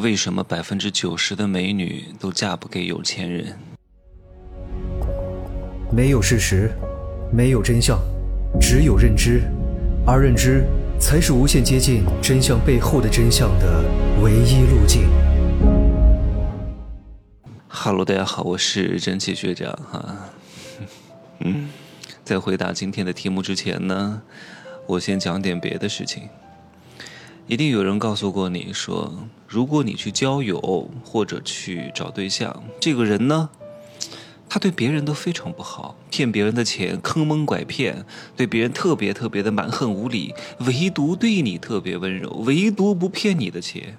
为什么百分之九十的美女都嫁不给有钱人？没有事实，没有真相，只有认知，而认知才是无限接近真相背后的真相的唯一路径。哈喽，大家好，我是蒸汽学长哈。嗯，在回答今天的题目之前呢，我先讲点别的事情。一定有人告诉过你说，如果你去交友或者去找对象，这个人呢，他对别人都非常不好，骗别人的钱，坑蒙拐骗，对别人特别特别的蛮横无理，唯独对你特别温柔，唯独不骗你的钱，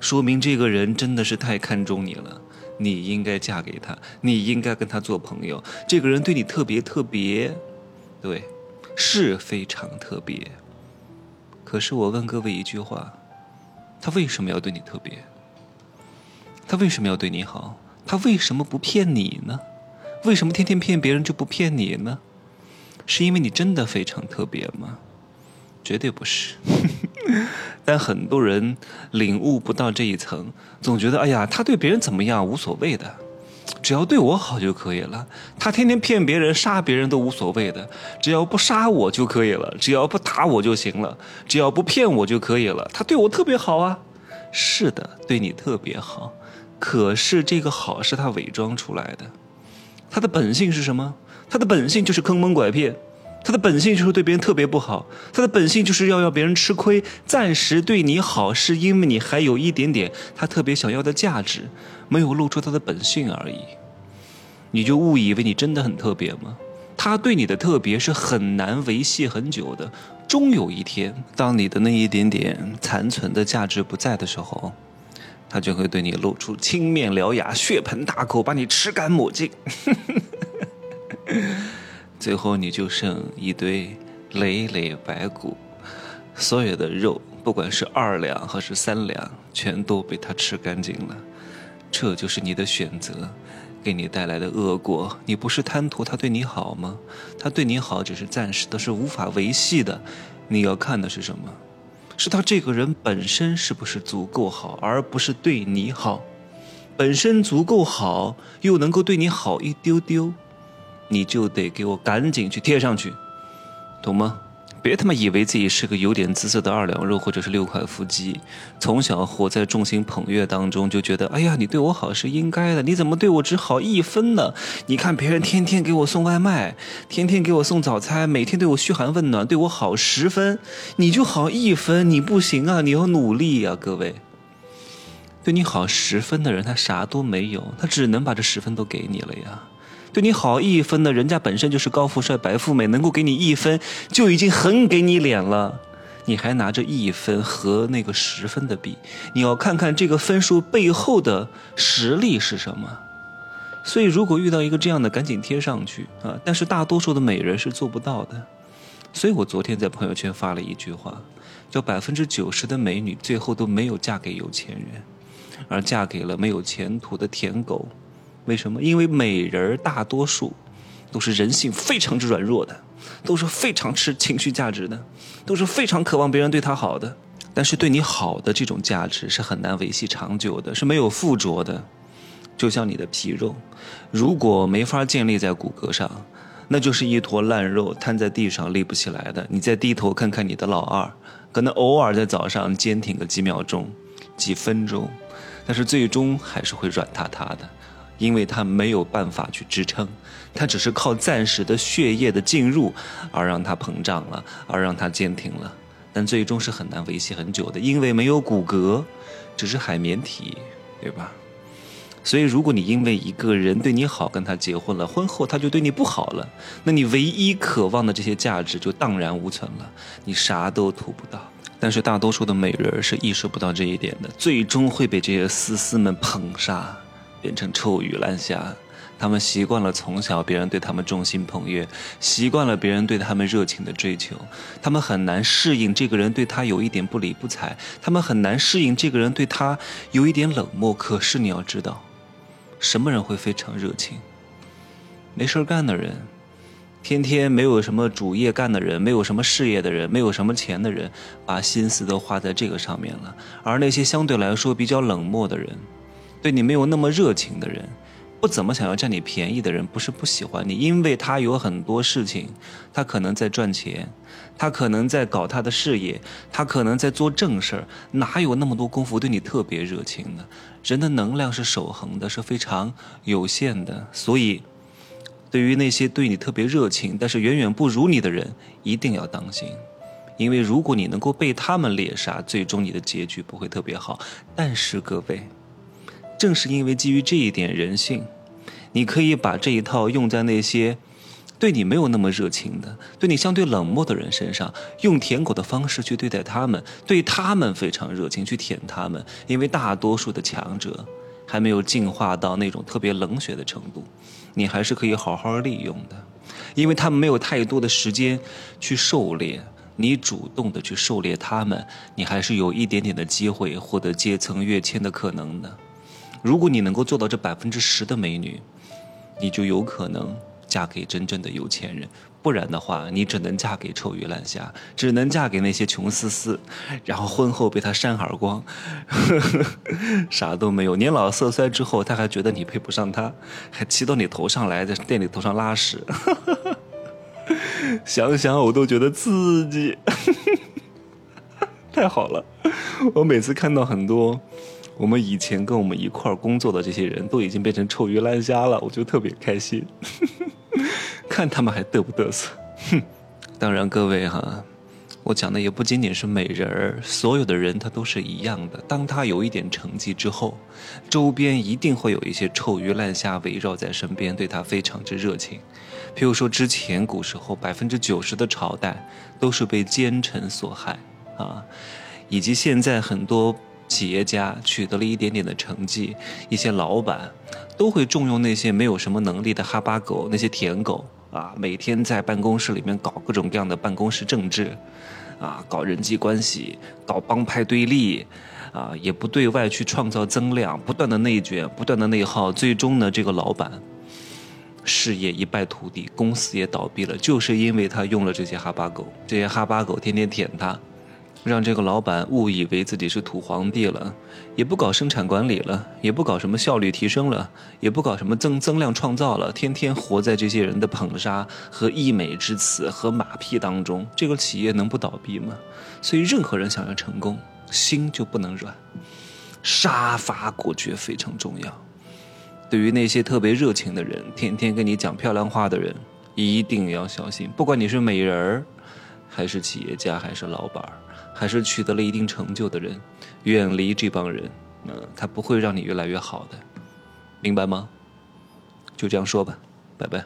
说明这个人真的是太看重你了，你应该嫁给他，你应该跟他做朋友。这个人对你特别特别，对，是非常特别。可是我问各位一句话：他为什么要对你特别？他为什么要对你好？他为什么不骗你呢？为什么天天骗别人就不骗你呢？是因为你真的非常特别吗？绝对不是。但很多人领悟不到这一层，总觉得哎呀，他对别人怎么样无所谓的。只要对我好就可以了。他天天骗别人、杀别人都无所谓的，只要不杀我就可以了，只要不打我就行了，只要不骗我就可以了。他对我特别好啊，是的，对你特别好。可是这个好是他伪装出来的，他的本性是什么？他的本性就是坑蒙拐骗。他的本性就是对别人特别不好，他的本性就是要让别人吃亏，暂时对你好，是因为你还有一点点他特别想要的价值，没有露出他的本性而已。你就误以为你真的很特别吗？他对你的特别是很难维系很久的，终有一天，当你的那一点点残存的价值不在的时候，他就会对你露出青面獠牙、血盆大口，把你吃干抹净。最后你就剩一堆累累白骨，所有的肉，不管是二两还是三两，全都被他吃干净了。这就是你的选择，给你带来的恶果。你不是贪图他对你好吗？他对你好只是暂时的，是无法维系的。你要看的是什么？是他这个人本身是不是足够好，而不是对你好。本身足够好，又能够对你好一丢丢。你就得给我赶紧去贴上去，懂吗？别他妈以为自己是个有点姿色的二两肉或者是六块腹肌，从小活在众星捧月当中，就觉得哎呀，你对我好是应该的，你怎么对我只好一分呢？你看别人天天给我送外卖，天天给我送早餐，每天对我嘘寒问暖，对我好十分，你就好一分，你不行啊，你要努力呀，各位。对你好十分的人，他啥都没有，他只能把这十分都给你了呀。对你好一分的人家本身就是高富帅、白富美，能够给你一分就已经很给你脸了，你还拿着一分和那个十分的比，你要看看这个分数背后的实力是什么。所以，如果遇到一个这样的，赶紧贴上去啊！但是大多数的美人是做不到的。所以我昨天在朋友圈发了一句话，叫百分之九十的美女最后都没有嫁给有钱人，而嫁给了没有前途的舔狗。为什么？因为美人大多数都是人性非常之软弱的，都是非常吃情绪价值的，都是非常渴望别人对他好的。但是对你好的这种价值是很难维系长久的，是没有附着的。就像你的皮肉，如果没法建立在骨骼上，那就是一坨烂肉瘫在地上立不起来的。你再低头看看你的老二，可能偶尔在早上坚挺个几秒钟、几分钟，但是最终还是会软塌塌的。因为它没有办法去支撑，它只是靠暂时的血液的进入而让它膨胀了，而让它坚挺了，但最终是很难维系很久的，因为没有骨骼，只是海绵体，对吧？所以，如果你因为一个人对你好，跟他结婚了，婚后他就对你不好了，那你唯一渴望的这些价值就荡然无存了，你啥都图不到。但是大多数的美人是意识不到这一点的，最终会被这些丝丝们捧杀。变成臭鱼烂虾，他们习惯了从小别人对他们众星捧月，习惯了别人对他们热情的追求，他们很难适应这个人对他有一点不理不睬，他们很难适应这个人对他有一点冷漠。可是你要知道，什么人会非常热情？没事干的人，天天没有什么主业干的人，没有什么事业的人，没有什么钱的人，把心思都花在这个上面了。而那些相对来说比较冷漠的人，对你没有那么热情的人，不怎么想要占你便宜的人，不是不喜欢你，因为他有很多事情，他可能在赚钱，他可能在搞他的事业，他可能在做正事儿，哪有那么多功夫对你特别热情呢？人的能量是守恒的，是非常有限的，所以。对于那些对你特别热情，但是远远不如你的人，一定要当心，因为如果你能够被他们猎杀，最终你的结局不会特别好。但是各位，正是因为基于这一点人性，你可以把这一套用在那些对你没有那么热情的、对你相对冷漠的人身上，用舔狗的方式去对待他们，对他们非常热情去舔他们，因为大多数的强者。还没有进化到那种特别冷血的程度，你还是可以好好利用的，因为他们没有太多的时间去狩猎，你主动的去狩猎他们，你还是有一点点的机会获得阶层跃迁的可能的。如果你能够做到这百分之十的美女，你就有可能嫁给真正的有钱人。不然的话，你只能嫁给臭鱼烂虾，只能嫁给那些穷丝丝，然后婚后被他扇耳光，啥都没有。年老色衰之后，他还觉得你配不上他，还骑到你头上来，在店里头上拉屎，想想我都觉得刺激，太好了！我每次看到很多我们以前跟我们一块儿工作的这些人都已经变成臭鱼烂虾了，我就特别开心。看他们还嘚不嘚瑟，哼！当然，各位哈，我讲的也不仅仅是美人儿，所有的人他都是一样的。当他有一点成绩之后，周边一定会有一些臭鱼烂虾围绕在身边，对他非常之热情。譬如说，之前古时候百分之九十的朝代都是被奸臣所害啊，以及现在很多企业家取得了一点点的成绩，一些老板。都会重用那些没有什么能力的哈巴狗，那些舔狗啊，每天在办公室里面搞各种各样的办公室政治，啊，搞人际关系，搞帮派对立，啊，也不对外去创造增量，不断的内卷，不断的内耗，最终呢，这个老板事业一败涂地，公司也倒闭了，就是因为他用了这些哈巴狗，这些哈巴狗天天舔他。让这个老板误以为自己是土皇帝了，也不搞生产管理了，也不搞什么效率提升了，也不搞什么增增量创造了，天天活在这些人的捧杀和溢美之词和马屁当中，这个企业能不倒闭吗？所以，任何人想要成功，心就不能软，杀伐果决非常重要。对于那些特别热情的人，天天跟你讲漂亮话的人，一定要小心。不管你是美人儿，还是企业家，还是老板。还是取得了一定成就的人，远离这帮人，嗯，他不会让你越来越好的，明白吗？就这样说吧，拜拜。